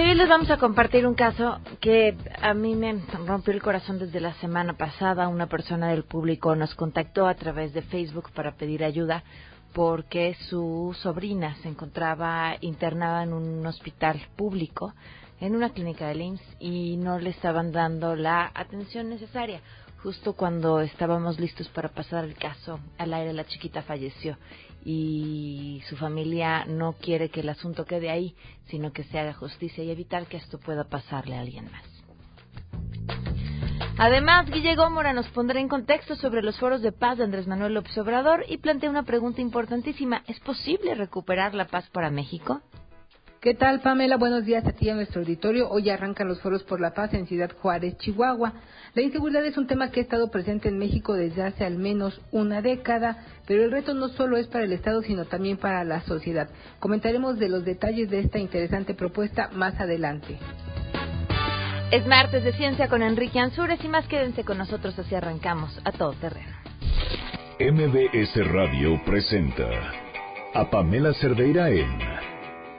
hoy les vamos a compartir un caso que a mí me rompió el corazón desde la semana pasada. Una persona del público nos contactó a través de Facebook para pedir ayuda porque su sobrina se encontraba internada en un hospital público, en una clínica de IMSS, y no le estaban dando la atención necesaria. Justo cuando estábamos listos para pasar el caso al aire, la chiquita falleció y su familia no quiere que el asunto quede ahí, sino que se haga justicia y evitar que esto pueda pasarle a alguien más. Además, Guille Gómora nos pondrá en contexto sobre los foros de paz de Andrés Manuel López Obrador y plantea una pregunta importantísima. ¿Es posible recuperar la paz para México? ¿Qué tal, Pamela? Buenos días a ti y a nuestro auditorio. Hoy arrancan los foros por la paz en Ciudad Juárez, Chihuahua. La inseguridad es un tema que ha estado presente en México desde hace al menos una década, pero el reto no solo es para el Estado, sino también para la sociedad. Comentaremos de los detalles de esta interesante propuesta más adelante. Es martes de ciencia con Enrique Ansures y más quédense con nosotros así arrancamos a todo terreno. MBS Radio presenta a Pamela Cerdeira en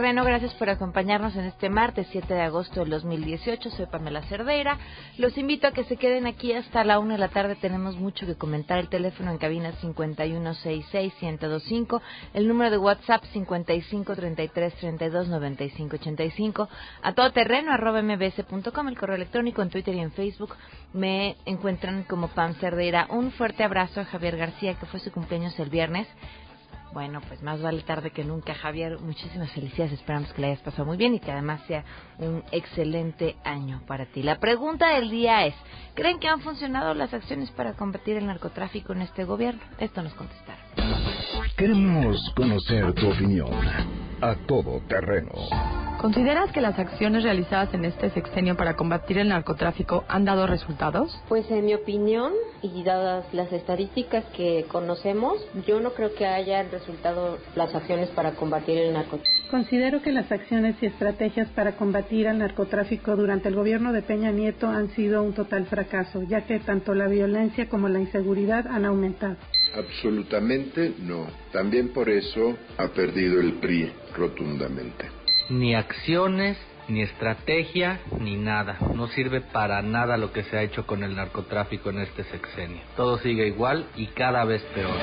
Terreno, gracias por acompañarnos en este martes 7 de agosto del 2018. Soy Pamela Cerdeira. Los invito a que se queden aquí hasta la una de la tarde. Tenemos mucho que comentar. El teléfono en cabina 5166-1025. El número de WhatsApp 5533329585. A todo terreno, arroba mbs.com. El correo electrónico en Twitter y en Facebook me encuentran como Pam Cerdeira. Un fuerte abrazo a Javier García, que fue su cumpleaños el viernes. Bueno, pues más vale tarde que nunca, Javier. Muchísimas felicidades. Esperamos que le hayas pasado muy bien y que además sea un excelente año para ti. La pregunta del día es, ¿creen que han funcionado las acciones para combatir el narcotráfico en este gobierno? Esto nos contestaron. Queremos conocer tu opinión a todo terreno. ¿Consideras que las acciones realizadas en este sexenio para combatir el narcotráfico han dado resultados? Pues en mi opinión, y dadas las estadísticas que conocemos, yo no creo que hayan resultado las acciones para combatir el narcotráfico. Considero que las acciones y estrategias para combatir el narcotráfico durante el gobierno de Peña Nieto han sido un total fracaso, ya que tanto la violencia como la inseguridad han aumentado. Absolutamente no. También por eso ha perdido el PRI rotundamente ni acciones, ni estrategia, ni nada. No sirve para nada lo que se ha hecho con el narcotráfico en este sexenio. Todo sigue igual y cada vez peor.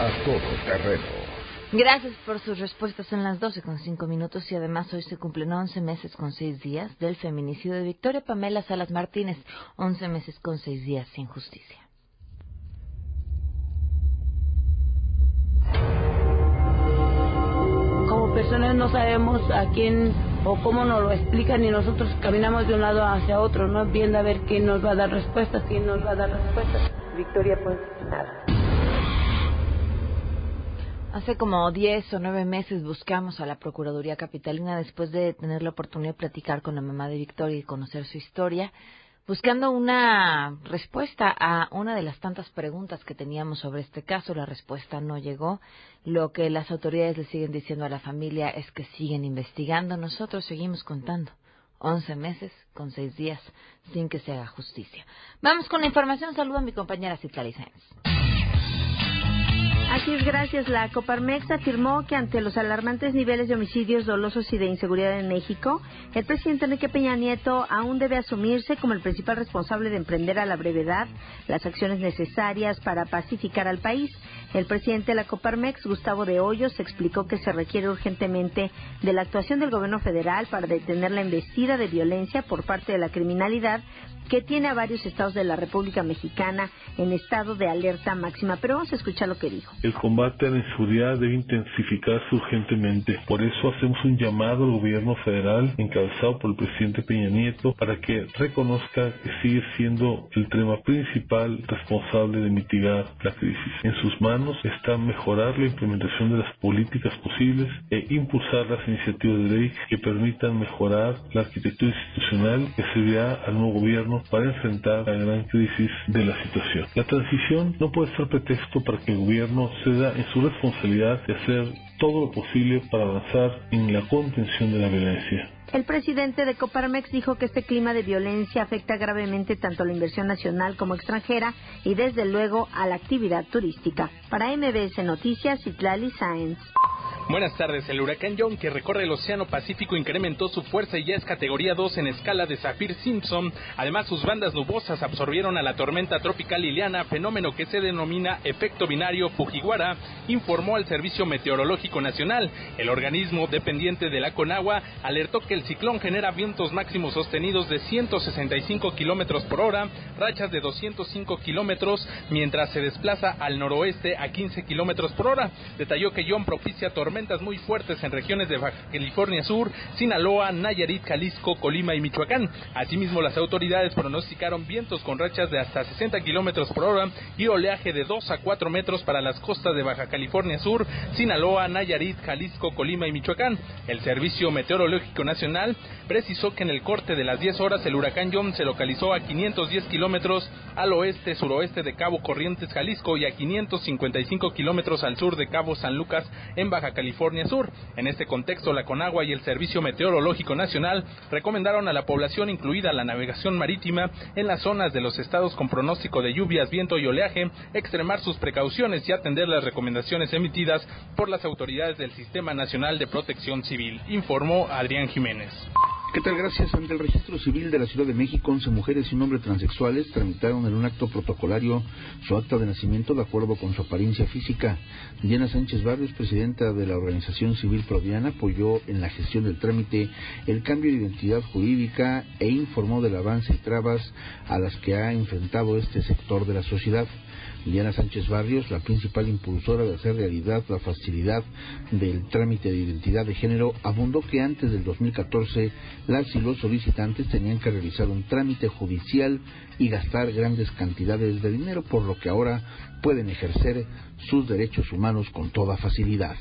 A todo terreno. Gracias por sus respuestas en las 12 con 5 minutos y además hoy se cumplen 11 meses con 6 días del feminicidio de Victoria Pamela Salas Martínez. 11 meses con 6 días sin justicia. Personas no sabemos a quién o cómo nos lo explican y nosotros caminamos de un lado hacia otro, ¿no? Viendo a ver quién nos va a dar respuestas, quién nos va a dar respuestas. Victoria, pues nada. Hace como 10 o 9 meses buscamos a la Procuraduría Capitalina después de tener la oportunidad de platicar con la mamá de Victoria y conocer su historia buscando una respuesta a una de las tantas preguntas que teníamos sobre este caso. La respuesta no llegó. Lo que las autoridades le siguen diciendo a la familia es que siguen investigando. Nosotros seguimos contando. 11 meses con 6 días sin que se haga justicia. Vamos con la información. Saludo a mi compañera Citlali Sáenz. Así es, gracias. La Coparmex afirmó que ante los alarmantes niveles de homicidios dolosos y de inseguridad en México, el presidente Enrique Peña Nieto aún debe asumirse como el principal responsable de emprender a la brevedad las acciones necesarias para pacificar al país. El presidente de la Coparmex, Gustavo de Hoyos, explicó que se requiere urgentemente de la actuación del gobierno federal para detener la embestida de violencia por parte de la criminalidad que tiene a varios estados de la República Mexicana en estado de alerta máxima. Pero vamos a escuchar lo que dijo. El combate a la inseguridad debe intensificarse urgentemente. Por eso hacemos un llamado al gobierno federal, encabezado por el presidente Peña Nieto, para que reconozca que sigue siendo el tema principal responsable de mitigar la crisis. En sus manos está mejorar la implementación de las políticas posibles e impulsar las iniciativas de ley que permitan mejorar la arquitectura institucional que servirá al nuevo gobierno para enfrentar la gran crisis de la situación. La transición no puede ser pretexto para que el gobierno proceda en su responsabilidad de hacer todo lo posible para avanzar en la contención de la violencia. El presidente de Coparmex dijo que este clima de violencia afecta gravemente tanto a la inversión nacional como extranjera y desde luego a la actividad turística. Para MBS Noticias, Itlali Sáenz. Buenas tardes. El huracán John, que recorre el Océano Pacífico, incrementó su fuerza y ya es categoría 2 en escala de Saffir Simpson. Además, sus bandas nubosas absorbieron a la tormenta tropical Liliana, fenómeno que se denomina efecto binario Fujiwara, informó al Servicio Meteorológico Nacional. El organismo dependiente de la Conagua alertó que el ciclón genera vientos máximos sostenidos de 165 kilómetros por hora, rachas de 205 kilómetros, mientras se desplaza al noroeste a 15 kilómetros por hora. Detalló que John propicia tormentas muy fuertes en regiones de Baja California Sur, Sinaloa, Nayarit, Jalisco, Colima y Michoacán. Asimismo, las autoridades pronosticaron vientos con rachas de hasta 60 kilómetros por hora y oleaje de 2 a 4 metros para las costas de Baja California Sur, Sinaloa, Nayarit, Jalisco, Colima y Michoacán. El Servicio Meteorológico Nacional precisó que en el corte de las 10 horas el huracán John se localizó a 510 kilómetros al oeste-suroeste de Cabo Corrientes, Jalisco y a 555 kilómetros al sur de Cabo San Lucas en Baja California California Sur. En este contexto, la Conagua y el Servicio Meteorológico Nacional recomendaron a la población, incluida la navegación marítima, en las zonas de los estados con pronóstico de lluvias, viento y oleaje, extremar sus precauciones y atender las recomendaciones emitidas por las autoridades del Sistema Nacional de Protección Civil, informó Adrián Jiménez. ¿Qué tal? Gracias. Ante el registro civil de la Ciudad de México, 11 mujeres y un hombre transexuales tramitaron en un acto protocolario su acta de nacimiento de acuerdo con su apariencia física. Diana Sánchez Barrios, presidenta de la organización civil Prodiana, apoyó en la gestión del trámite el cambio de identidad jurídica e informó del avance y trabas a las que ha enfrentado este sector de la sociedad. Diana Sánchez Barrios, la principal impulsora de hacer realidad la facilidad del trámite de identidad de género, abundó que antes del 2014 las y los solicitantes tenían que realizar un trámite judicial y gastar grandes cantidades de dinero, por lo que ahora pueden ejercer sus derechos humanos con toda facilidad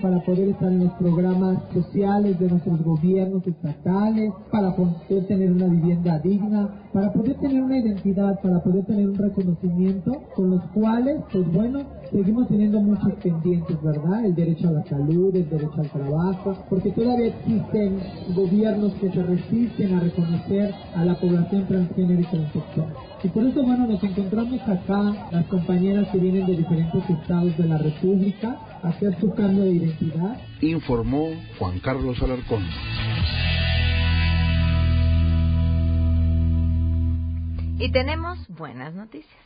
para poder estar en los programas sociales de nuestros gobiernos estatales, para poder tener una vivienda digna, para poder tener una identidad, para poder tener un reconocimiento, con los cuales, pues bueno, seguimos teniendo muchos pendientes, ¿verdad? El derecho a la salud, el derecho al trabajo, porque todavía existen gobiernos que se resisten a reconocer a la población transgénero y transexual. Y por eso, bueno, nos encontramos acá, las compañeras que vienen de diferentes estados de la República, a hacer su cambio de identidad. Informó Juan Carlos Alarcón. Y tenemos buenas noticias.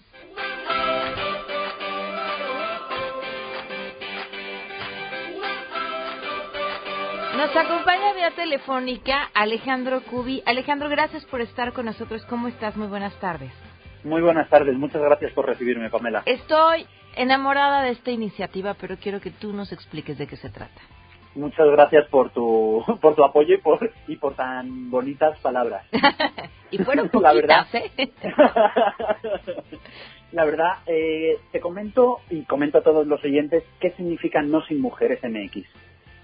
Nos acompaña vía telefónica Alejandro Cubi. Alejandro, gracias por estar con nosotros. ¿Cómo estás? Muy buenas tardes. Muy buenas tardes. Muchas gracias por recibirme, Pamela. Estoy enamorada de esta iniciativa, pero quiero que tú nos expliques de qué se trata. Muchas gracias por tu por tu apoyo y por y por tan bonitas palabras. y fueron poquitas, la verdad, ¿eh? la verdad, eh, te comento y comento a todos los oyentes qué significa No Sin Mujeres MX.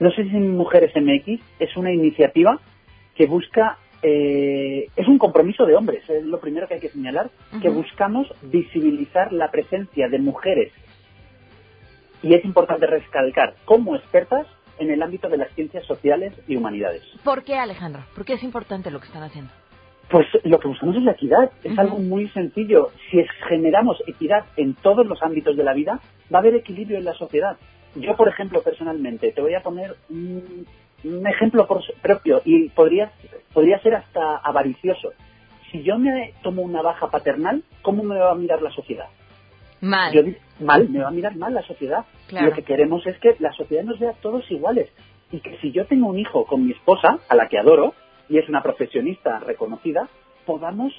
No sé si Mujeres MX es una iniciativa que busca, eh, es un compromiso de hombres, es lo primero que hay que señalar, que buscamos visibilizar la presencia de mujeres. Y es importante recalcar como expertas en el ámbito de las ciencias sociales y humanidades. ¿Por qué, Alejandro? ¿Por qué es importante lo que están haciendo? Pues lo que buscamos es la equidad. Es algo muy sencillo. Si generamos equidad en todos los ámbitos de la vida, va a haber equilibrio en la sociedad. Yo, por ejemplo, personalmente, te voy a poner un, ejemplo propio y podría, podría ser hasta avaricioso. Si yo me tomo una baja paternal, ¿cómo me va a mirar la sociedad? Mal. mal, me va a mirar mal la sociedad. Lo que queremos es que la sociedad nos vea todos iguales. Y que si yo tengo un hijo con mi esposa, a la que adoro, y es una profesionista reconocida, podamos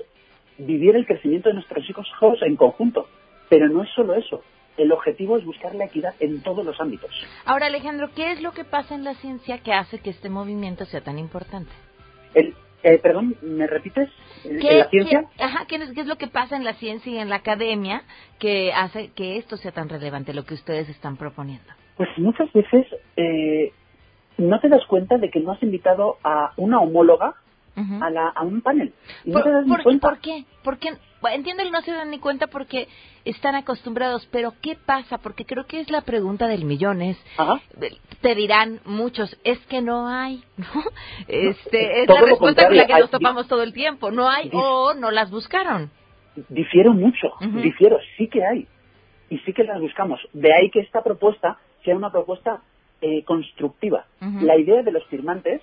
vivir el crecimiento de nuestros hijos en conjunto. Pero no es solo eso el objetivo es buscar la equidad en todos los ámbitos. Ahora, Alejandro, ¿qué es lo que pasa en la ciencia que hace que este movimiento sea tan importante? El, eh, perdón, ¿me repites? ¿En la ciencia? ¿qué, ajá, ¿qué es, lo que pasa en la ciencia y en la academia que hace que esto sea tan relevante, lo que ustedes están proponiendo? Pues muchas veces eh, no te das cuenta de que no has invitado a una homóloga a, la, a un panel. Y no ¿Por, te das ni por- cuenta. por qué? Porque, bueno, entiendo que no se dan ni cuenta porque están acostumbrados, pero ¿qué pasa? Porque creo que es la pregunta del millón, es, te dirán muchos, es que no hay, ¿no? Este, es todo la respuesta con la que nos topamos todo el tiempo, no hay o no las buscaron. Difiero mucho, Ujú. difiero, sí que hay. Y sí que las buscamos. De ahí que esta propuesta sea una propuesta eh, constructiva. La idea de los firmantes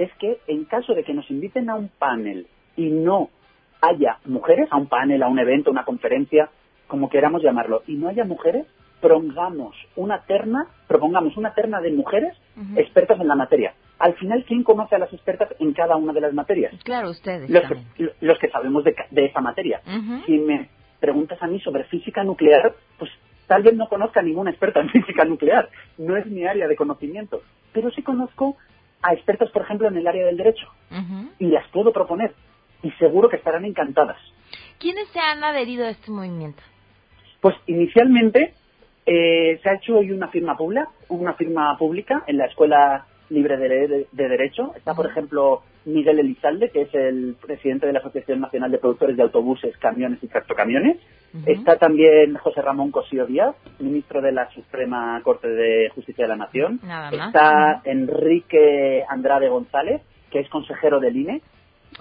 es que en caso de que nos inviten a un panel y no haya mujeres, a un panel, a un evento, una conferencia, como queramos llamarlo, y no haya mujeres, propongamos una terna, propongamos una terna de mujeres expertas en la materia. Al final, ¿quién conoce a las expertas en cada una de las materias? Claro, ustedes Los que, los que sabemos de, de esa materia. Si me preguntas a mí sobre física nuclear, pues tal vez no conozca a ninguna experta en física nuclear. No es mi área de conocimiento. Pero sí conozco a expertos, por ejemplo, en el área del derecho. Y las puedo proponer. Y seguro que estarán encantadas. ¿Quiénes se han adherido a este movimiento? Pues inicialmente eh, se ha hecho hoy una firma pública, una firma pública en la Escuela Libre de, de- de Derecho. Está, por ejemplo, Miguel Elizalde, que es el presidente de la Asociación Nacional de Productores de Autobuses, Camiones y Tractocamiones. Está también José Ramón Cosío Díaz, ministro de la Suprema Corte de Justicia de la Nación. Nada más. Está Enrique Andrade González, que es consejero del INE.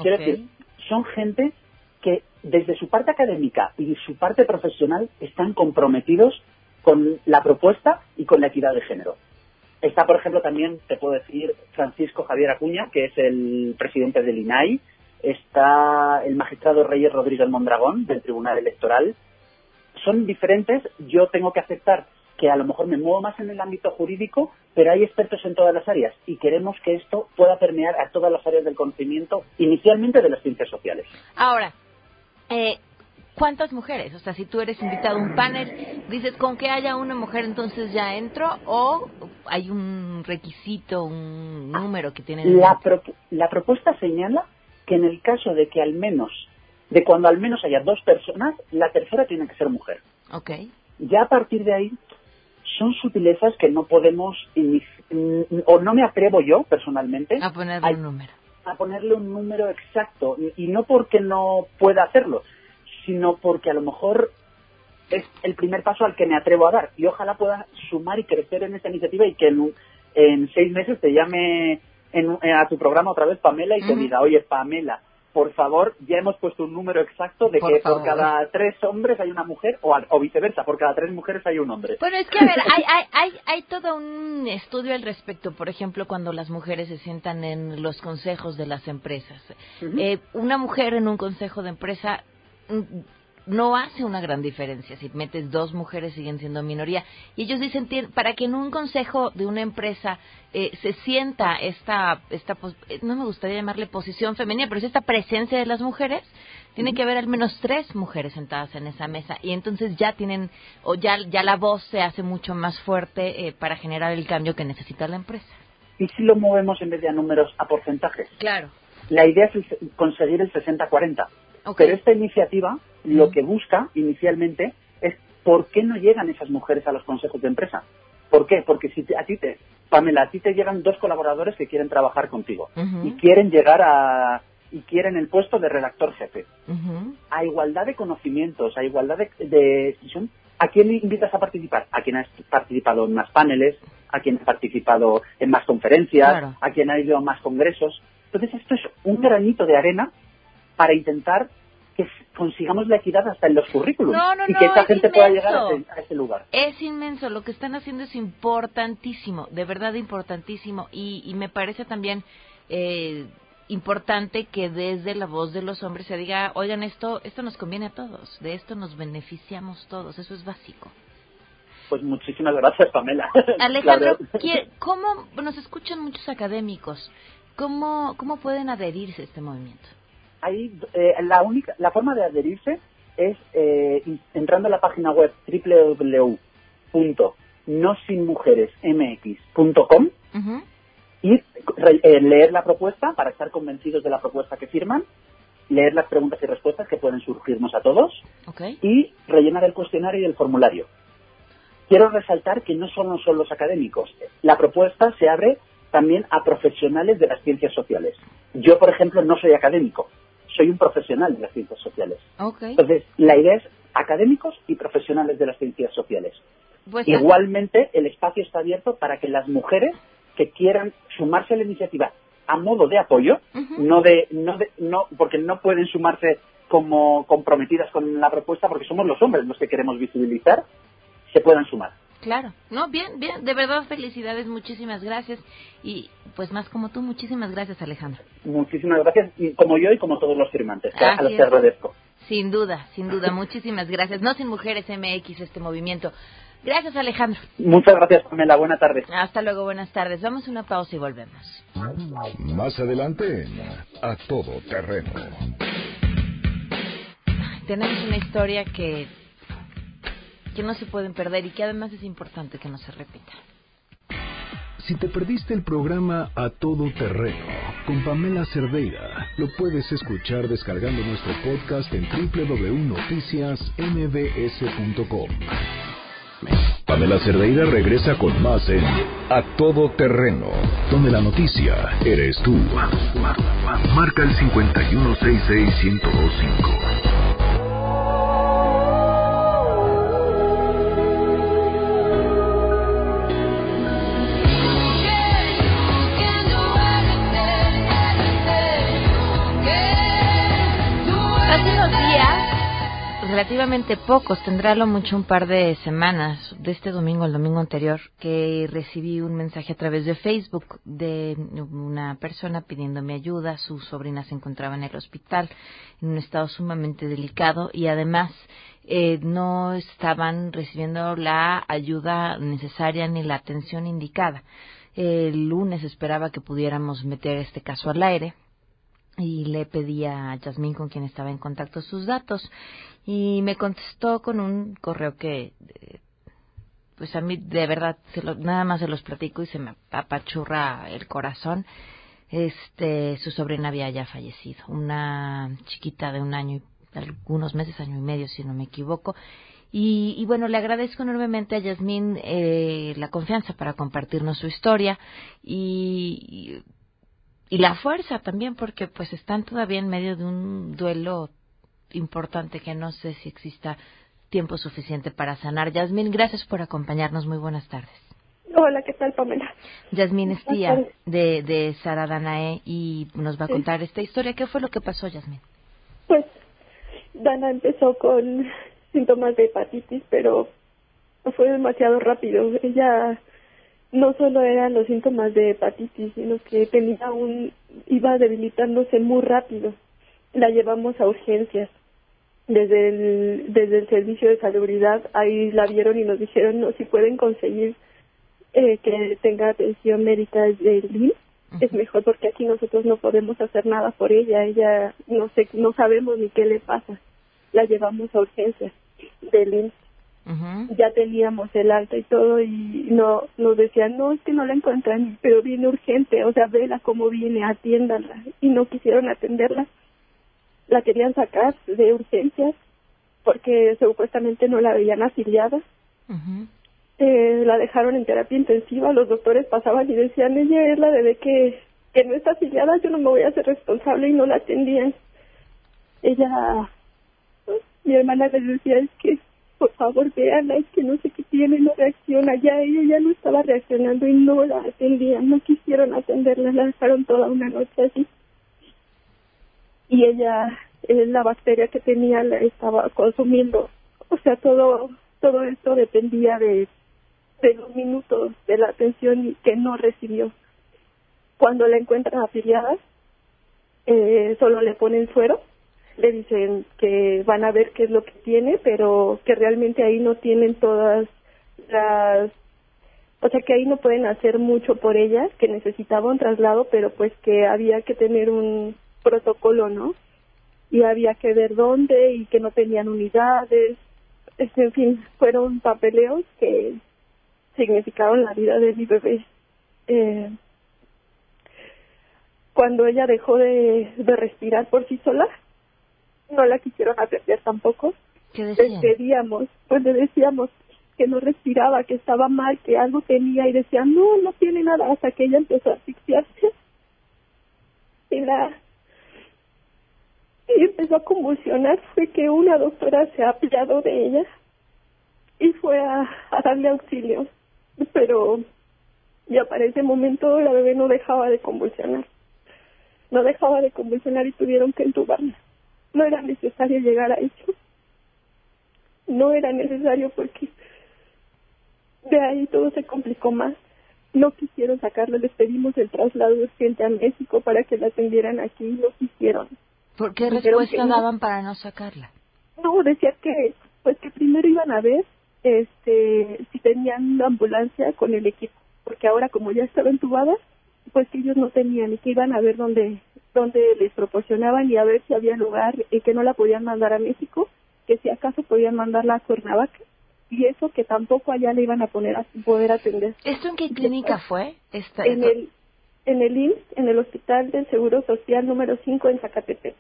Quiero decir, son gente que desde su parte académica y su parte profesional están comprometidos con la propuesta y con la equidad de género. Está, por ejemplo, también, te puedo decir, Francisco Javier Acuña, que es el presidente del INAI. Está el magistrado Reyes Rodríguez Mondragón, del Tribunal Electoral. Son diferentes. Yo tengo que aceptar que a lo mejor me muevo más en el ámbito jurídico, pero hay expertos en todas las áreas y queremos que esto pueda permear a todas las áreas del conocimiento, inicialmente de las ciencias sociales. Ahora, eh, ¿cuántas mujeres? O sea, si tú eres invitado a un panel, dices, con que haya una mujer entonces ya entro o hay un requisito, un número que tienen. en La, mente? pro- la propuesta señala que en el caso de que al menos, de cuando al menos haya dos personas, la tercera tiene que ser mujer. Ok. Ya a partir de ahí son sutilezas que no podemos, o no me atrevo yo personalmente A ponerle un número. a ponerle un número exacto, y no porque no pueda hacerlo, sino porque a lo mejor es el primer paso al que me atrevo a dar y ojalá pueda sumar y crecer en esta iniciativa y que en, en seis meses te llame en eh, a tu programa otra vez Pamela y te diga, oye Pamela, por favor, ya hemos puesto un número exacto de Por que favor. por cada tres hombres hay una mujer o, o viceversa, por cada tres mujeres hay un hombre. Bueno, es que a ver, hay, hay, hay, hay todo un estudio al respecto. Por ejemplo, cuando las mujeres se sientan en los consejos de las empresas. Eh, una mujer en un consejo de empresa no hace una gran diferencia. Si metes dos mujeres siguen siendo minoría. Y ellos dicen, para que en un consejo de una empresa eh, se sienta esta, esta eh, no me gustaría llamarle posición femenina, pero es esta presencia de las mujeres, tiene que haber al menos tres mujeres sentadas en esa mesa y entonces ya tienen o ya ya la voz se hace mucho más fuerte eh, para generar el cambio que necesita la empresa. ¿Y si lo movemos en vez de a números a porcentajes? Claro. La idea es conseguir el 60-40. Pero esta iniciativa lo que busca inicialmente es por qué no llegan esas mujeres a los consejos de empresa. ¿Por qué? Porque si te- a ti te, Pamela, a ti te llegan dos colaboradores que quieren trabajar contigo y quieren llegar a y quieren el puesto de redactor jefe. A igualdad de conocimientos, a igualdad de, de son- ¿A quién invitas a participar? A quien ha participado en más paneles, a quien ha participado en más conferencias, Claro. a quien ha ido a más congresos. Entonces esto es un granito de arena para intentar que consigamos la equidad hasta en los currículums No, no, y que esta es gente pueda llegar a ese, a ese lugar. Es inmenso, lo que están haciendo es importantísimo, de verdad importantísimo y, y me parece también eh, importante que desde la voz de los hombres se diga, oigan, esto esto nos conviene a todos, de esto nos beneficiamos todos, eso es básico. Pues muchísimas gracias, Pamela. Alejandro, La verdad- ¿qué- ¿cómo nos escuchan muchos académicos? ¿Cómo, ¿Cómo pueden adherirse a este movimiento? Ahí, eh, la única, la forma de adherirse es eh, entrando a la página web www.nosinmujeresmx.com y re- eh, leer la propuesta para estar convencidos de la propuesta que firman, leer las preguntas y respuestas que pueden surgirnos a todos y rellenar el cuestionario y el formulario. Quiero resaltar que no solo son los académicos. La propuesta se abre también a profesionales de las ciencias sociales. Yo, por ejemplo, no soy académico, soy un profesional de las ciencias sociales. Entonces, la idea es académicos y profesionales de las ciencias sociales. Pues Igualmente, el espacio está abierto para que las mujeres que quieran sumarse a la iniciativa a modo de apoyo, no de, no de, no, porque no pueden sumarse como comprometidas con la propuesta, porque somos los hombres los que queremos visibilizar, se puedan sumar. Claro, no, bien, bien, de verdad felicidades, muchísimas gracias y pues más como tú, muchísimas gracias Alejandro. Muchísimas gracias, y como yo y como todos los firmantes, a los que agradezco. Sin duda, sin duda, muchísimas gracias. No sin mujeres MX este movimiento. Gracias Alejandro. Muchas gracias Pamela, buenas tardes. Hasta luego, buenas tardes. Vamos a una pausa y volvemos. Más adelante A Todo Terreno. Tenemos una historia que que no se pueden perder y que además es importante que no se repita. Si te perdiste el programa A Todo Terreno con Pamela Cerdeira, lo puedes escuchar descargando nuestro podcast en www.noticiasmbs.com. Pamela Cerdeira regresa con más en A Todo Terreno, donde la noticia eres tú. Marca el 5166125. Relativamente pocos, tendrá lo mucho un par de semanas, de este domingo al domingo anterior, que recibí un mensaje a través de Facebook de una persona pidiéndome ayuda. Su sobrina se encontraba en el hospital en un estado sumamente delicado y además eh, no estaban recibiendo la ayuda necesaria ni la atención indicada. El lunes esperaba que pudiéramos meter este caso al aire y le pedí a Yasmín, con quien estaba en contacto, sus datos y me contestó con un correo que, eh, pues a mí de verdad, se lo- nada más se los platico y se me apachurra el corazón. Este, su sobrina había ya fallecido, una chiquita de un año y algunos meses, año y medio, si no me equivoco. Y, y bueno, le agradezco enormemente a Yasmín eh, la confianza para compartirnos su historia y, y la fuerza también porque pues están todavía en medio de un duelo importante que no sé si exista tiempo suficiente para sanar. Yasmín, gracias por acompañarnos. Muy buenas tardes. Hola, ¿qué tal, Pamela? Yasmín es tía de, de Sara Danae y nos va a Sí. contar esta historia. ¿Qué fue lo que pasó, Yasmín? Pues Dana empezó con síntomas de hepatitis, pero fue demasiado rápido. Ella no solo eran los síntomas de hepatitis, sino que tenía un iba debilitándose muy rápido. La llevamos a urgencias. Desde el desde el servicio de salubridad ahí la vieron y nos dijeron no si pueden conseguir eh, que tenga atención médica del IMSS es mejor porque aquí nosotros no podemos hacer nada por ella ella no sé no sabemos ni qué le pasa la llevamos a urgencias del IMSS ya teníamos el alta y todo y no nos decían no es que no la encuentran pero viene urgente o sea vela cómo viene atiéndanla y no quisieron atenderla la querían sacar de urgencias porque supuestamente no la veían afiliada eh, la dejaron en terapia intensiva, los doctores pasaban y decían, ella es la bebé que, que no está afiliada, yo no me voy a hacer responsable y no la atendían. Ella, mi hermana les decía, es que por favor véanla, es que no sé qué tiene, no reacciona, ya ella ya no estaba reaccionando y no la atendían, no quisieron atenderla, la dejaron toda una noche así. Y ella, eh, la bacteria que tenía la estaba consumiendo, o sea, todo todo esto dependía de de los minutos de la atención que no recibió. Cuando la encuentran afiliada, eh, solo le ponen suero, le dicen que van a ver qué es lo que tiene, pero que realmente ahí no tienen todas las, o sea que ahí no pueden hacer mucho por ella, que necesitaba un traslado, pero pues que había que tener un protocolo, ¿no? Y había que ver dónde y que no tenían unidades, este, en fin, fueron papeleos que significaron la vida de mi bebé. Eh, cuando ella dejó de, de respirar por sí sola, no la quisieron atender tampoco. ¿Qué Les pedíamos, pues le decíamos, que no respiraba, que estaba mal, que algo tenía y decía, no, no tiene nada, hasta que ella empezó a asfixiarse. Y la y empezó a convulsionar, fue que una doctora se ha apiado de ella y fue a, darle auxilio, pero ya para ese momento la bebé no dejaba de convulsionar, no dejaba de convulsionar y tuvieron que entubarla. No era necesario llegar a eso, no era necesario porque de ahí todo se complicó más. No quisieron sacarla, les pedimos el traslado urgente a México para que la atendieran aquí y no quisieron. ¿Por qué respuesta no. daban para no sacarla? No, decía que pues que primero iban a ver este si tenían una ambulancia con el equipo, porque ahora como ya estaba entubada, pues que ellos no tenían y que iban a ver dónde dónde les proporcionaban y a ver si había lugar y que no la podían mandar a México, que si acaso podían mandarla a Cuernavaca y eso que tampoco allá le iban a poner a poder atender. ¿Esto en qué clínica fue? Esta, En el en el IMSS, en el Hospital del Seguro Social número 5 en Zacatepec.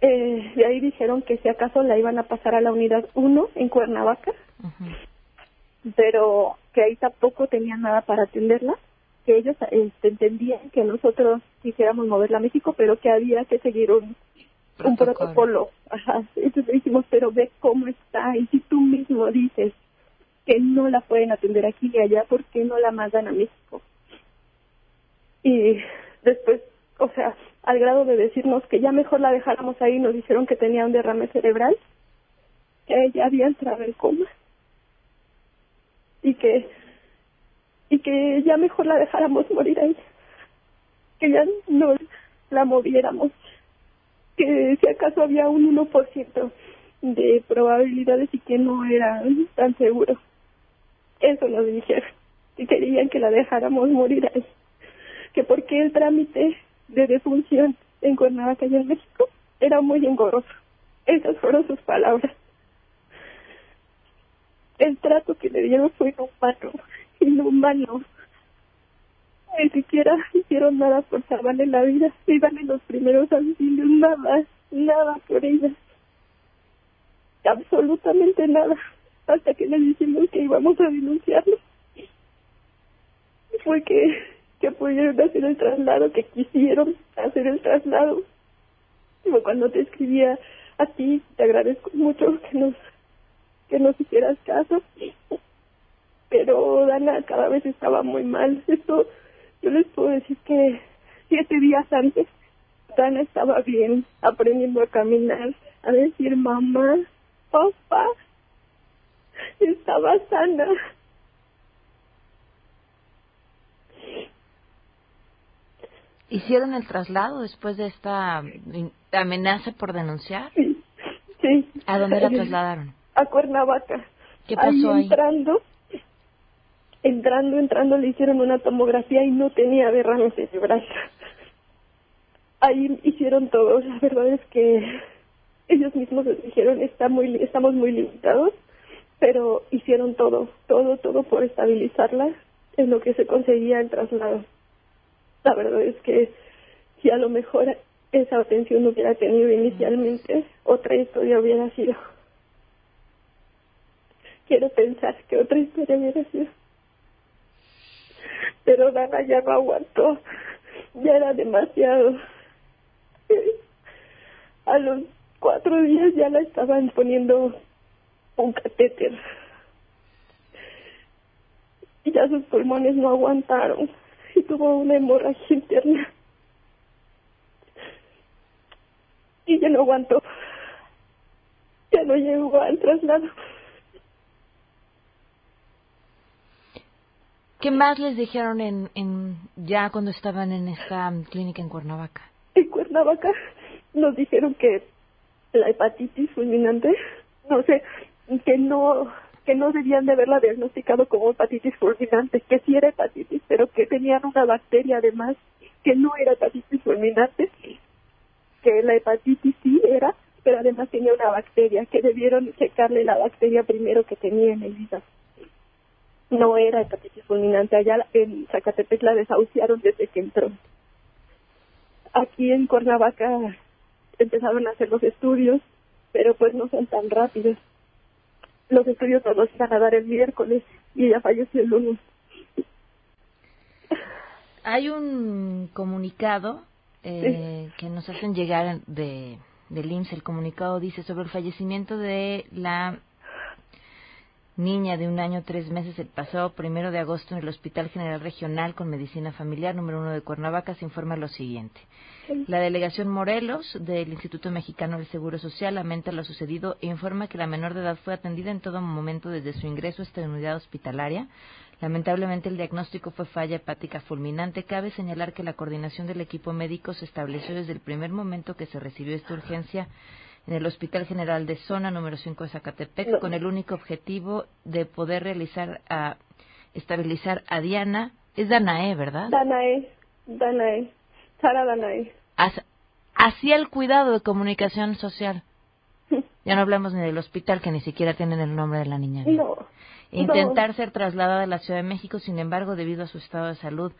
Eh, de ahí dijeron que si acaso la iban a pasar a la unidad 1 en Cuernavaca, pero que ahí tampoco tenían nada para atenderla, que ellos este, entendían que nosotros quisiéramos moverla a México, pero que había que seguir un, un protocolo. Ajá. Entonces dijimos, pero ve cómo está, y si tú mismo dices que no la pueden atender aquí y allá, ¿por qué no la mandan a México? Y después, o sea, al grado de decirnos que ya mejor la dejáramos ahí, nos dijeron que tenía un derrame cerebral, que ella había entrado en coma y que y que ya mejor la dejáramos morir ahí, que ya no la moviéramos, que si acaso había un 1% de probabilidades y que no era tan seguro. Eso nos dijeron, y querían que la dejáramos morir ahí, que porque el trámite de defunción en Cuernavaca y en México era muy engorroso. Esas fueron sus palabras. El trato que le dieron fue inhumano, inhumano. Ni siquiera hicieron nada por salvarle la vida. Iban en los primeros auxilios, nada, nada por ella. Absolutamente nada. Hasta que les dijimos que íbamos a denunciarlo. Fue que, que pudieron hacer el traslado, que quisieron hacer el traslado. Fue cuando te escribía a ti, te agradezco mucho que nos que nos hicieras caso. Pero Dana cada vez estaba muy mal. Esto, yo les puedo decir que siete días antes, Dana estaba bien, aprendiendo a caminar, a decir mamá, papá. Estaba sana. ¿Hicieron el traslado después de esta mm, amenaza por denunciar? Sí. ¿A dónde la trasladaron? A Cuernavaca. ¿Qué pasó ahí? entrando, entrando, entrando, le hicieron una tomografía y no tenía derrame cerebral. Ahí hicieron todo. La verdad es que ellos mismos les dijeron está muy, estamos muy limitados, pero hicieron todo, todo, todo por estabilizarla en lo que se conseguía el traslado. La verdad es que si a lo mejor esa atención hubiera tenido inicialmente, otra historia hubiera sido. Quiero pensar que otra historia hubiera sido. Pero Dana ya no aguantó, ya era demasiado. A los cuatro días ya la estaban poniendo un catéter. Y ya sus pulmones no aguantaron y tuvo una hemorragia interna. Y ya no aguantó. Ya no llegó al traslado. ¿Qué más les dijeron en, en ya cuando estaban en esta clínica en Cuernavaca? En Cuernavaca nos dijeron que la hepatitis fulminante, no sé, que no que no debían de haberla diagnosticado como hepatitis fulminante, que sí era hepatitis, pero que tenían una bacteria además que no era hepatitis fulminante, que la hepatitis sí era, pero además tenía una bacteria, que debieron checarle la bacteria primero que tenía en el hígado. No era hepatitis fulminante, allá en Zacatepec la desahuciaron desde que entró. Aquí en Cuernavaca empezaron a hacer los estudios, pero pues no son tan rápidos. Los estudios todos iban a dar el miércoles y ella falleció el lunes. Hay un comunicado eh, que nos hacen llegar de del IMSS. El comunicado dice sobre el fallecimiento de la niña de un año tres meses el pasado primero de agosto en el Hospital General Regional con Medicina Familiar número uno de Cuernavaca se informa lo siguiente. La delegación Morelos del Instituto Mexicano del Seguro Social lamenta lo sucedido e informa que la menor de edad fue atendida en todo momento desde su ingreso a esta unidad hospitalaria. Lamentablemente el diagnóstico fue falla hepática fulminante. Cabe señalar que la coordinación del equipo médico se estableció desde el primer momento que se recibió esta urgencia en el Hospital General de Zona número 5 de Zacatepec con el único objetivo de poder realizar a estabilizar a Diana. Es Danae, ¿verdad? Danae, Danae, Sara Danae. Hacía el cuidado de comunicación social. Ya no hablamos ni del hospital que ni siquiera tienen el nombre de la niña. No. Intentar ser trasladada a la Ciudad de México, sin embargo, debido a su estado de salud,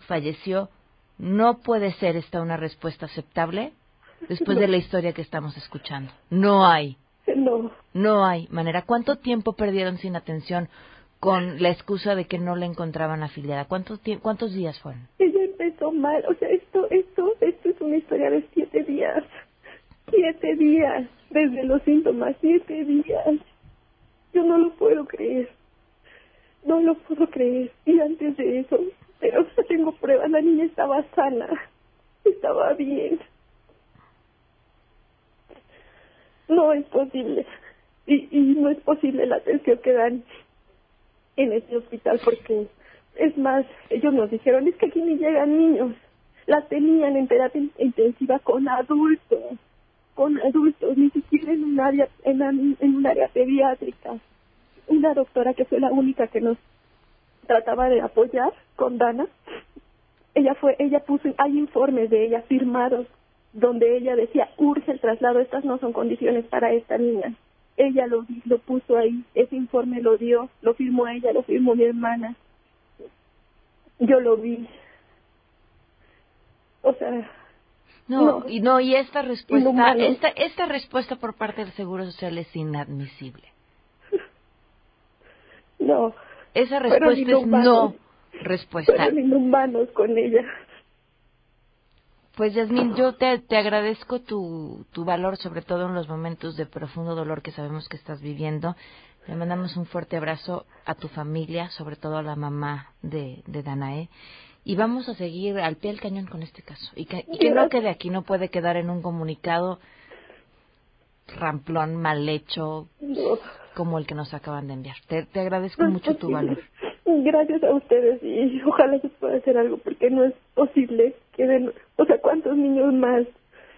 falleció. ¿No puede ser esta una respuesta aceptable? Después de la historia que estamos escuchando. No hay. No. No hay manera. ¿Cuánto tiempo perdieron sin atención con la excusa de que no la encontraban afiliada? ¿Cuántos, cuántos días fueron? Ella empezó mal. O sea, esto, esto, esto es una historia de siete días. Siete días. Desde los síntomas. Siete días. Yo no lo puedo creer. No lo puedo creer. Y antes de eso, pero tengo pruebas. La niña estaba sana. Estaba bien. No es posible. Y, y no es posible la atención que dan en este hospital porque es más, ellos nos dijeron, es que aquí ni llegan niños. La tenían en terapia intensiva con adultos, con adultos, ni siquiera en un área, en un área pediátrica. Una doctora que fue la única que nos trataba de apoyar con Dana, ella fue, ella puso, hay informes de ella firmados donde ella decía, urge el traslado, estas no son condiciones para esta niña. Ella lo, lo puso ahí, ese informe lo dio, lo firmó ella, lo firmó mi hermana. Yo lo vi. O sea, no, y no, y esta respuesta, esta, esta respuesta por parte del Seguro Social es inadmisible. No. Esa respuesta es no respuesta. Fueron inhumanos con ella. Pues Yasmín, yo te, te agradezco tu, tu valor, sobre todo en los momentos de profundo dolor que sabemos que estás viviendo. Le mandamos un fuerte abrazo a tu familia, sobre todo a la mamá de, de Danae. Y vamos a seguir al pie del cañón con este caso. Y que, y que no quede aquí, no puede quedar en un comunicado ramplón, mal hecho, como el que nos acaban de enviar. Te, te agradezco mucho tu valor. Gracias a ustedes y ojalá se pueda hacer algo porque no es posible o sea, cuántos niños más,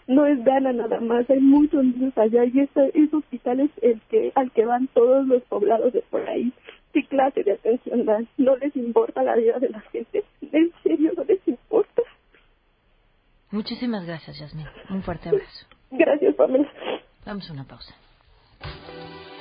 no es Dana nada más, hay muchos niños allá y ese, ese hospital es el que, al que van todos los poblados de por ahí. ¿Qué clase de atención dan? ¿No les importa la vida de la gente? ¿En serio no les importa? Muchísimas gracias, Yasmin. Un fuerte abrazo. Gracias, Pamela. Vamos a una pausa.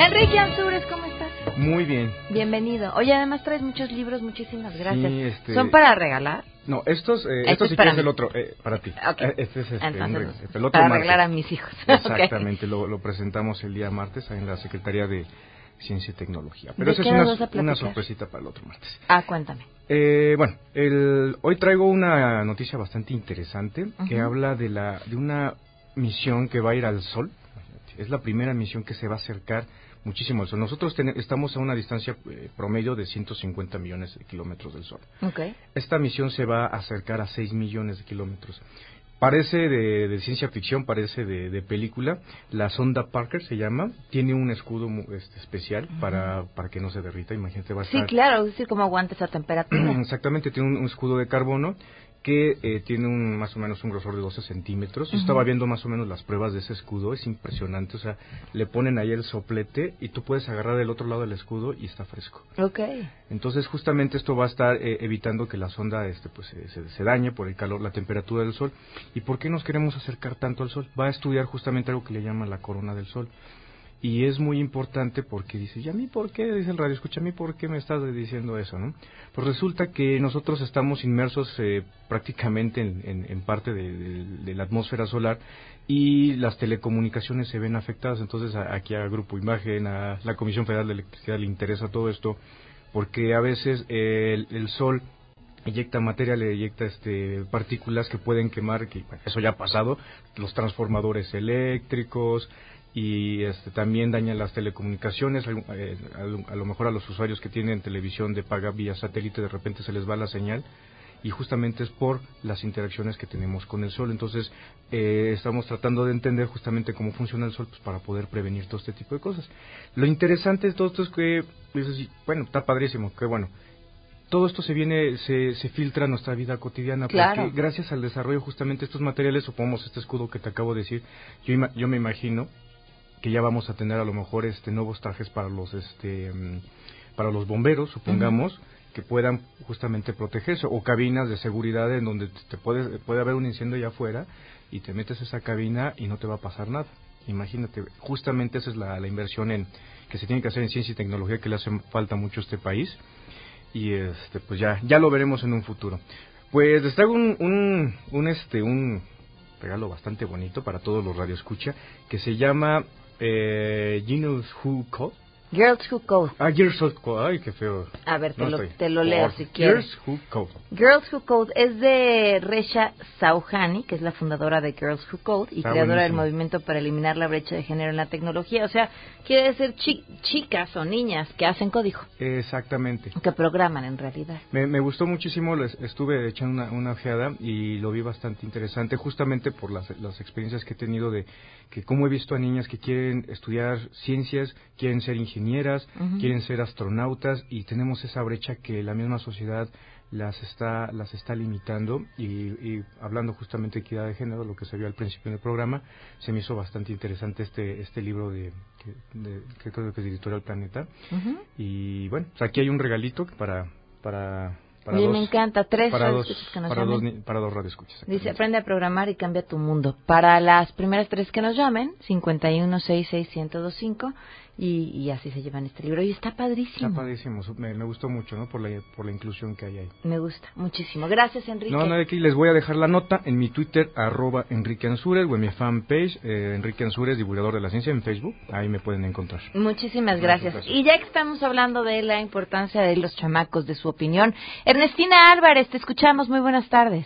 Enrique Ansures, ¿cómo estás? Muy bien. Bienvenido. Oye, además traes muchos libros, muchísimas gracias. Sí, este... ¿Son para regalar? No, estos, eh, este estos sí que es el otro, eh, para ti. Okay. Eh, este es este, Entonces, el otro para martes. arreglar a mis hijos. Exactamente, lo, lo, presentamos el día martes en la Secretaría de Ciencia y Tecnología. Pero eso es una, una, sorpresita para el otro martes. Ah, cuéntame. Eh, bueno, el, hoy traigo una noticia bastante interesante uh -huh. que habla de, la, de una misión que va a ir al Sol. Es la primera misión que se va a acercar muchísimo al Sol. Nosotros estamos a una distancia eh, promedio de 150 millones de kilómetros del Sol. Okay. Esta misión se va a acercar a 6 millones de kilómetros. Parece de, de, ciencia ficción, parece de, de, película. La sonda Parker se llama. Tiene un escudo este, especial uh -huh. para, para que no se derrita. Imagínate, va a Sí, estar... claro, es decir, como aguanta esa temperatura. Exactamente, tiene un, un, escudo de carbono que eh, tiene un, más o menos un grosor de 12 centímetros. Yo estaba viendo más o menos las pruebas de ese escudo, es impresionante. O sea, le ponen ahí el soplete y tú puedes agarrar del otro lado del escudo y está fresco. Ok. Entonces, justamente esto va a estar eh, evitando que la sonda este, pues, se, se, dañe por el calor, la temperatura del sol. ¿Y por qué nos queremos acercar tanto al sol? Va a estudiar justamente algo que le llaman la corona del sol. Y es muy importante porque dice, ¿y a mí por qué? Dice el radio, escucha, ¿a mí por qué me estás diciendo eso? ¿no? Pues resulta que nosotros estamos inmersos eh, prácticamente en, parte de, la atmósfera solar y las telecomunicaciones se ven afectadas. Entonces aquí a Grupo Imagen, a la Comisión Federal de Electricidad le interesa todo esto porque a veces el, el sol inyecta materia, le inyecta este, partículas que pueden quemar, que eso ya ha pasado, los transformadores eléctricos, y este, también daña las telecomunicaciones. Eh, a, lo mejor a los usuarios que tienen televisión de paga vía satélite de repente se les va la señal y justamente es por las interacciones que tenemos con el sol. Entonces eh, estamos tratando de entender justamente cómo funciona el sol pues, para poder prevenir todo este tipo de cosas. Lo interesante de todo esto es que, bueno, está padrísimo, que bueno. Todo esto se viene, se, se filtra en nuestra vida cotidiana porque gracias al desarrollo justamente de estos materiales, supongamos este escudo que te acabo de decir, yo, yo me imagino que ya vamos a tener a lo mejor este nuevos trajes para los este para los bomberos supongamos que puedan justamente protegerse o cabinas de seguridad en donde te puede puede haber un incendio allá afuera y te metes a esa cabina y no te va a pasar nada. Imagínate justamente esa es la, la inversión en que se tiene que hacer en ciencia y tecnología que le hace falta mucho a este país. Y este pues ya ya lo veremos en un futuro. Pues les traigo un, un, un este un regalo bastante bonito para todos los radioescucha que se llama eh, Genius Who Code. Girls Who Code. Ah, Girls Who Code. Ay, qué feo. A ver, te, lo, te lo, leo si quieres. Girls Who Code. Girls Who Code es de Resha Sauhani, que es la fundadora de Girls Who Code y creadora del movimiento para eliminar la brecha de género en la tecnología. O sea, quiere decir chicas o niñas que hacen código. Exactamente. Que programan en realidad. Me, me gustó muchísimo, estuve echando una, una ojeada y lo vi bastante interesante, justamente por las, las experiencias que he tenido de que como he visto a niñas que quieren estudiar ciencias, quieren ser ingenieras, quieren ser astronautas y tenemos esa brecha que la misma sociedad las está las está limitando y, hablando justamente de equidad de género, lo que se vio al principio del programa, se me hizo bastante interesante este este libro de que, creo que es Editorial Planeta. Y bueno, aquí hay un regalito para para para me encanta. Tres para dos, que nos para dos, para dos radioescuchas. Dice, aprende a programar y cambia tu mundo. Para las primeras tres que nos llamen, 5166125 y, y así se llevan este libro. Y está padrísimo. Está padrísimo. Me, me, gustó mucho, ¿no? Por la, por la inclusión que hay ahí. Me gusta muchísimo. Gracias, Enrique. No, no, de aquí les voy a dejar la nota en mi Twitter, arroba Enrique Ansures, o en mi fanpage, eh, Enrique Ansures, divulgador de la ciencia, en Facebook. Ahí me pueden encontrar. Muchísimas gracias. Y ya que estamos hablando de la importancia de los chamacos, de su opinión, Ernestina Álvarez, te escuchamos. Muy buenas tardes.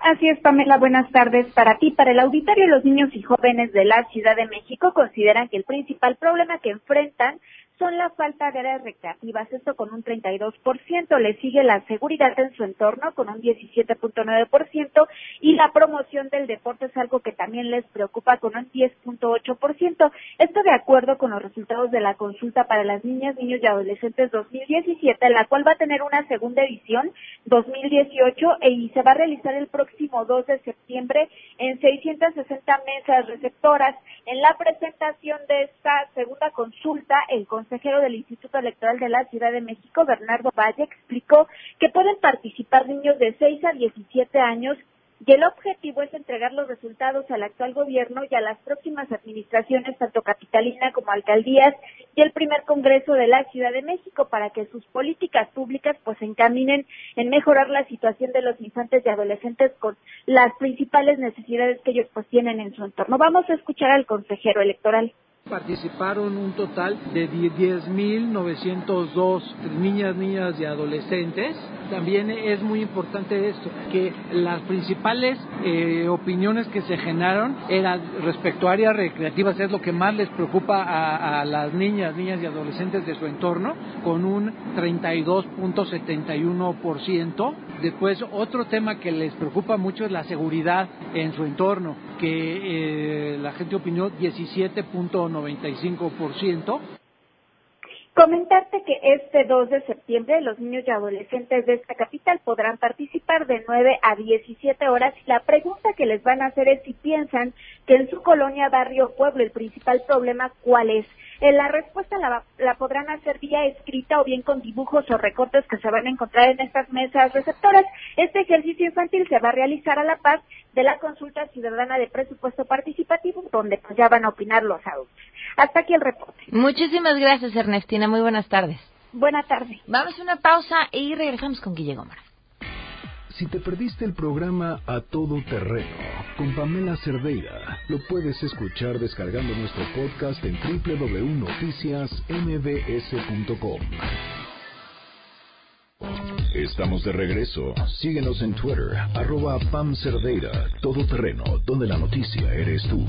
Así es, Pamela, buenas tardes para ti. Para el auditorio, los niños y jóvenes de la Ciudad de México consideran que el principal problema que enfrentan son la falta de áreas recreativas, esto con un 32%, le sigue la seguridad en su entorno con un 17.9% y la promoción del deporte es algo que también les preocupa con un 10.8%. Esto de acuerdo con los resultados de la consulta para las niñas, niños y adolescentes 2017, la cual va a tener una segunda edición 2018 e, y se va a realizar el próximo 2 de septiembre en 660 mesas receptoras. En la presentación de esta segunda consulta, el consejero del Instituto Electoral de la Ciudad de México, Bernardo Valle, explicó que pueden participar niños de 6 a 17 años y el objetivo es entregar los resultados al actual gobierno y a las próximas administraciones, tanto capitalina como alcaldías y el primer Congreso de la Ciudad de México para que sus políticas públicas pues encaminen en mejorar la situación de los infantes y adolescentes con las principales necesidades que ellos pues tienen en su entorno. Vamos a escuchar al consejero electoral. Participaron un total de 10.902 niñas, niñas y adolescentes. También es muy importante esto, que las principales eh, opiniones que se generaron eran respecto a áreas recreativas, es lo que más les preocupa a, las niñas, niñas y adolescentes de su entorno, con un 32.71%. Después, otro tema que les preocupa mucho es la seguridad en su entorno, que eh, la gente opinó 17.9%. 95%. Comentarte que este 2 de septiembre los niños y adolescentes de esta capital podrán participar de 9 a 17 horas y la pregunta que les van a hacer es si piensan que en su colonia, barrio, pueblo, el principal problema, ¿cuál es? Eh, la respuesta la, la, podrán hacer vía escrita o bien con dibujos o recortes que se van a encontrar en estas mesas receptoras. Este ejercicio infantil se va a realizar a la paz de la consulta ciudadana de presupuesto participativo, donde pues ya van a opinar los adultos. Hasta aquí el reporte. Muchísimas gracias, Ernestina. Muy buenas tardes. Buenas tardes. Vamos a una pausa y regresamos con Guille Gómez. Si te perdiste el programa A Todo Terreno con Pamela Cerdeira, lo puedes escuchar descargando nuestro podcast en www.noticiasmbs.com. Estamos de regreso. Síguenos en Twitter, arroba Pam Cerdeira, Todo Terreno, donde la noticia eres tú.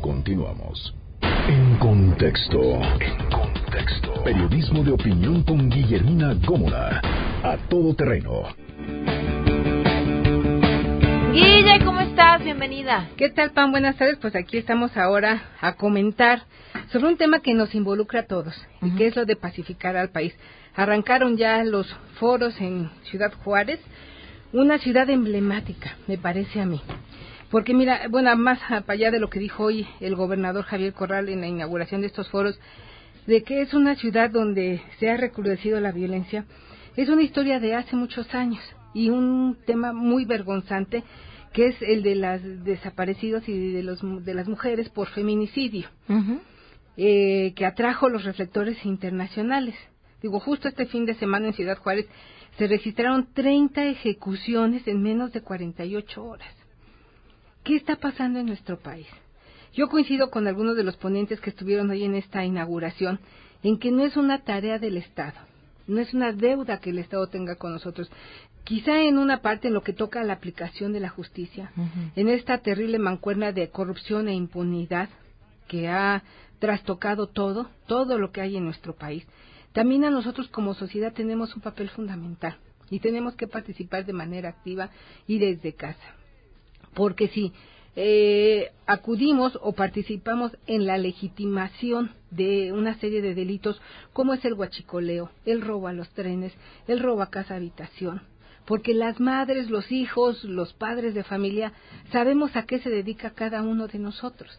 Continuamos. En contexto. En contexto. Periodismo de opinión con Guillermina Gómola. A todo terreno. Guille, ¿cómo estás? Bienvenida. ¿Qué tal, Pam? Buenas tardes. Pues aquí estamos ahora a comentar sobre un tema que nos involucra a todos, y que es lo de pacificar al país. Arrancaron ya los foros en Ciudad Juárez, una ciudad emblemática, me parece a mí. Porque mira, bueno, más allá de lo que dijo hoy el gobernador Javier Corral en la inauguración de estos foros, de que es una ciudad donde se ha recrudecido la violencia, es una historia de hace muchos años y un tema muy vergonzante que es el de las desaparecidos y de, los, de las mujeres por feminicidio, eh, que atrajo los reflectores internacionales. Digo, justo este fin de semana en Ciudad Juárez se registraron 30 ejecuciones en menos de 48 horas. ¿Qué está pasando en nuestro país? Yo coincido con algunos de los ponentes que estuvieron hoy en esta inauguración en que no es una tarea del Estado, no es una deuda que el Estado tenga con nosotros. Quizá en una parte en lo que toca a la aplicación de la justicia, en esta terrible mancuerna de corrupción e impunidad que ha trastocado todo, todo lo que hay en nuestro país. También a nosotros como sociedad tenemos un papel fundamental y tenemos que participar de manera activa y desde casa porque si eh, acudimos o participamos en la legitimación de una serie de delitos como es el huachicoleo, el robo a los trenes, el robo a casa habitación, porque las madres, los hijos, los padres de familia sabemos a qué se dedica cada uno de nosotros.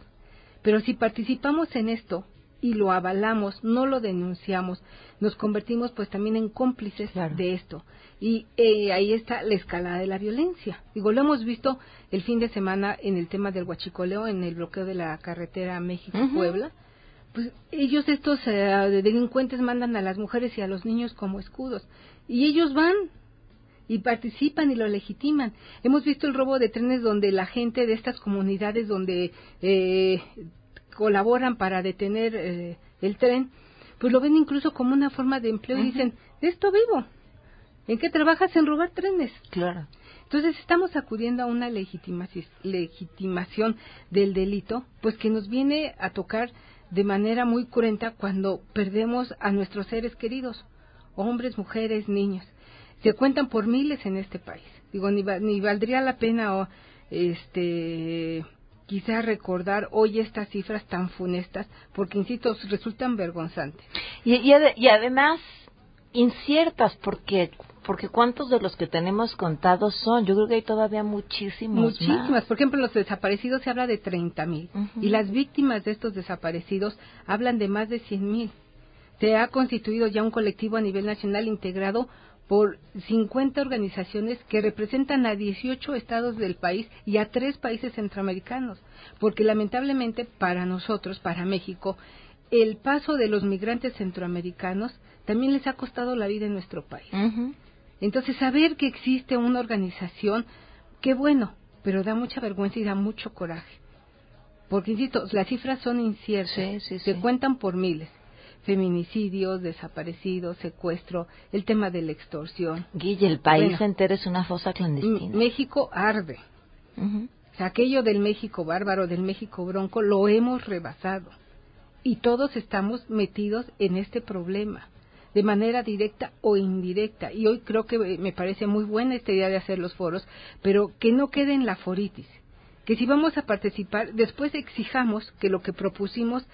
Pero si participamos en esto y lo avalamos, no lo denunciamos, nos convertimos pues también en cómplices de esto. Y eh, ahí está la escalada de la violencia. Digo, lo hemos visto el fin de semana en el tema del huachicoleo, en el bloqueo de la carretera México-Puebla. Pues ellos, estos eh, delincuentes, mandan a las mujeres y a los niños como escudos. Y ellos van y participan y lo legitiman. Hemos visto el robo de trenes donde la gente de estas comunidades donde eh, colaboran para detener eh, el tren, pues lo ven incluso como una forma de empleo y dicen, de esto vivo. ¿En qué trabajas? En robar trenes. Claro. Entonces estamos acudiendo a una legitimación del delito, pues que nos viene a tocar de manera muy cruenta cuando perdemos a nuestros seres queridos, hombres, mujeres, niños. Se cuentan por miles en este país. Digo, ni, ni valdría la pena este quizá recordar hoy estas cifras tan funestas, porque, insisto, resultan vergonzantes. Y, y, además inciertas, porque porque cuántos de los que tenemos contados son, yo creo que hay todavía muchísimos. Muchísimas, por ejemplo, los desaparecidos se habla de 30 mil y las víctimas de estos desaparecidos hablan de más de 100 mil. Se ha constituido ya un colectivo a nivel nacional integrado por 50 organizaciones que representan a 18 estados del país y a tres países centroamericanos, porque lamentablemente para nosotros, para México, el paso de los migrantes centroamericanos también les ha costado la vida en nuestro país. Entonces, saber que existe una organización, qué bueno, pero da mucha vergüenza y da mucho coraje. Porque, insisto, las cifras son inciertas, se cuentan por miles feminicidios, desaparecidos, secuestro, el tema de la extorsión. Guille, el país entero es una fosa clandestina. México arde. o sea, aquello del México bárbaro, del México bronco, lo hemos rebasado. Y todos estamos metidos en este problema, de manera directa o indirecta. Y hoy creo que me parece muy buena esta idea de hacer los foros, pero que no quede en la foritis. Que si vamos a participar, después exijamos que lo que propusimos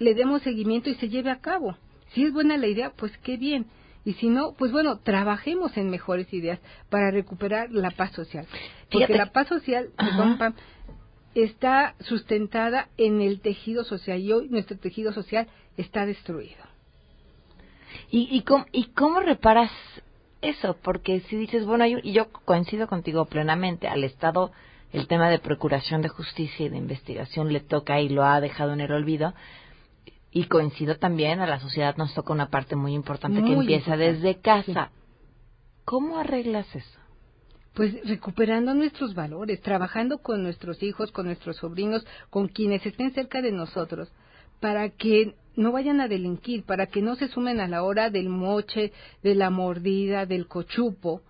le demos seguimiento y se lleve a cabo. Si es buena la idea, pues qué bien. Y si no, pues bueno, trabajemos en mejores ideas para recuperar la paz social. Porque la paz social, está sustentada en el tejido social y hoy nuestro tejido social está destruido. ¿Y, y, cómo, y cómo reparas eso? Porque si dices, bueno, y yo coincido contigo plenamente, al Estado el tema de procuración de justicia y de investigación le toca y lo ha dejado en el olvido. Y coincido también, a la sociedad nos toca una parte muy importante que empieza desde casa. ¿Cómo arreglas eso? Pues recuperando nuestros valores, trabajando con nuestros hijos, con nuestros sobrinos, con quienes estén cerca de nosotros, para que no vayan a delinquir, para que no se sumen a la hora del moche, de la mordida, del cochupo.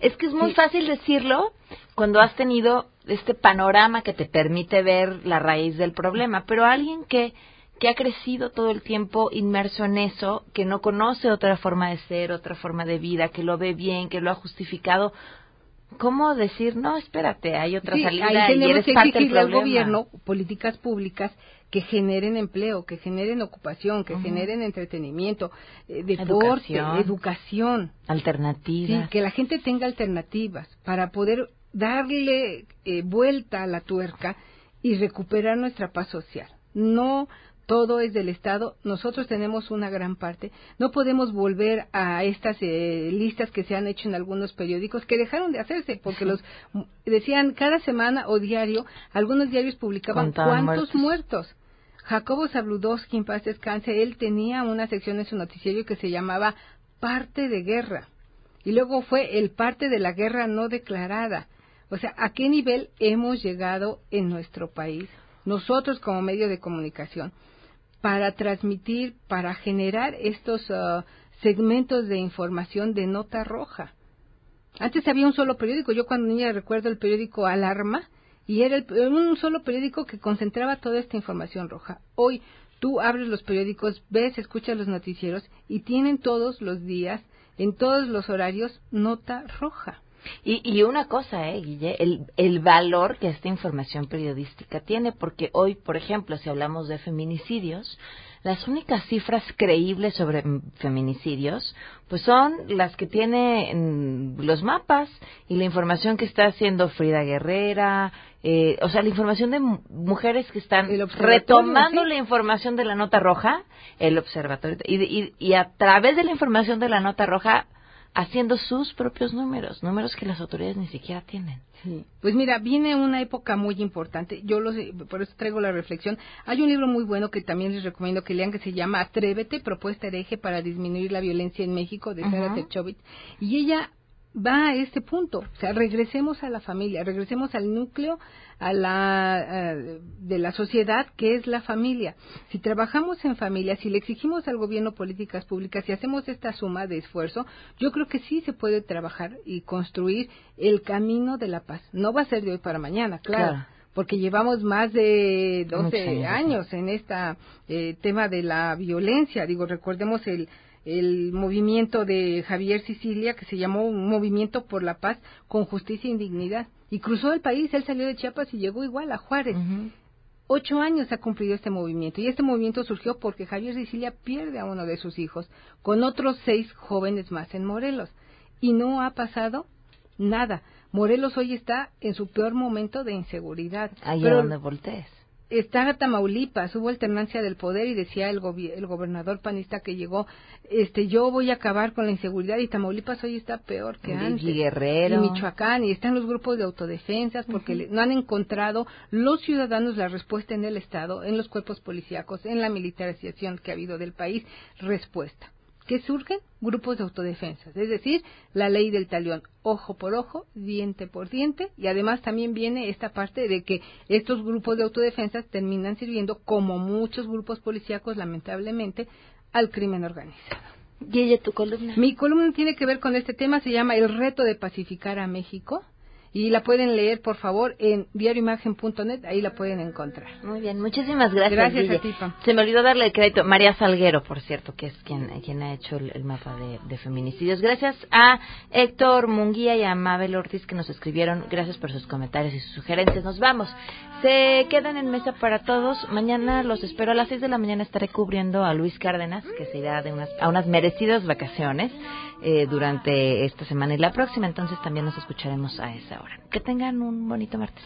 Es que es muy fácil decirlo cuando has tenido este panorama que te permite ver la raíz del problema, pero alguien que que ha crecido todo el tiempo inmerso en eso, que no conoce otra forma de ser, otra forma de vida, que lo ve bien, que lo ha justificado. ¿Cómo decir, no, espérate, hay otra salida ahí tenemos y eres que parte del al gobierno políticas públicas que generen empleo, que generen ocupación, que generen entretenimiento, eh, deporte, educación, alternativas. Sí, que la gente tenga alternativas para poder darle eh, vuelta a la tuerca y recuperar nuestra paz social. No todo es del Estado, nosotros tenemos una gran parte. No podemos volver a estas eh, listas que se han hecho en algunos periódicos que dejaron de hacerse porque los decían cada semana o diario, algunos diarios publicaban cuántos muertos. Jacobo Zabludowski, en paz descanse, él tenía una sección en su noticiario que se llamaba Parte de Guerra. Y luego fue el parte de la guerra no declarada. O sea, ¿a qué nivel hemos llegado en nuestro país? Nosotros como medio de comunicación para transmitir, para generar estos uh, segmentos de información de nota roja. Antes había un solo periódico, yo cuando niña recuerdo el periódico Alarma, y era un solo periódico que concentraba toda esta información roja. Hoy tú abres los periódicos, ves, escuchas los noticieros y tienen todos los días, en todos los horarios, nota roja. Y, y una cosa, eh, Guille, el, el valor que esta información periodística tiene, porque hoy, por ejemplo, si hablamos de feminicidios, las únicas cifras creíbles sobre feminicidios, pues son las que tiene los mapas y la información que está haciendo Frida Guerrera, eh, o sea, la información de mujeres que están retomando la información de la nota roja, el observatorio, y, y, y a través de la información de la nota roja haciendo sus propios números, números que las autoridades ni siquiera tienen. Sí. Pues mira, viene una época muy importante. Yo lo sé, por eso traigo la reflexión. Hay un libro muy bueno que también les recomiendo que lean que se llama Atrévete, propuesta hereje para disminuir la violencia en México de Sara uh Y ella va a este punto. O sea, regresemos a la familia, regresemos al núcleo a la, de la sociedad que es la familia. Si trabajamos en familia, si le exigimos al gobierno políticas públicas, si hacemos esta suma de esfuerzo, yo creo que sí se puede trabajar y construir el camino de la paz. No va a ser de hoy para mañana, claro. porque llevamos más de 12 años en este tema de la violencia. Digo, recordemos el, el movimiento de Javier Sicilia, que se llamó un Movimiento por la Paz con Justicia e Indignidad. Y cruzó el país, él salió de Chiapas y llegó igual a Juárez. Ocho años ha cumplido este movimiento y este movimiento surgió porque Javier Sicilia pierde a uno de sus hijos con otros seis jóvenes más en Morelos. Y no ha pasado nada. Morelos hoy está en su peor momento de inseguridad. Ahí donde voltees está Tamaulipas, hubo alternancia del poder y decía el, el gobernador panista que llegó, este, yo voy a acabar con la inseguridad y Tamaulipas hoy está peor que antes. Y Guerrero. Y Michoacán, y están los grupos de autodefensas porque no han encontrado los ciudadanos la respuesta en el Estado, en los cuerpos policíacos, en la militarización que ha habido del país, respuesta. ¿Qué surgen? Grupos de autodefensa, es decir, la ley del talión, ojo por ojo, diente por diente, y además también viene esta parte de que estos grupos de autodefensa terminan sirviendo, como muchos grupos policíacos, lamentablemente, al crimen organizado. ¿Y ella tu columna? Mi columna tiene que ver con este tema, se llama El reto de pacificar a México y la pueden leer, por favor, en diarioimagen.net, ahí la pueden encontrar. Muy bien, muchísimas gracias. Gracias a ti, Se me olvidó darle el crédito. María Salguero, por cierto, que es quien, quien ha hecho el, mapa de, feminicidios. Gracias a Héctor Munguía y a Mabel Ortiz que nos escribieron. Gracias por sus comentarios y sus sugerencias. Nos vamos. Se quedan en mesa para todos. Mañana los espero a las 6 de la mañana. Estaré cubriendo a Luis Cárdenas, que se irá de unas, a unas merecidas vacaciones eh, durante esta semana y la próxima. Entonces también nos escucharemos a esa hora. Que tengan un bonito martes.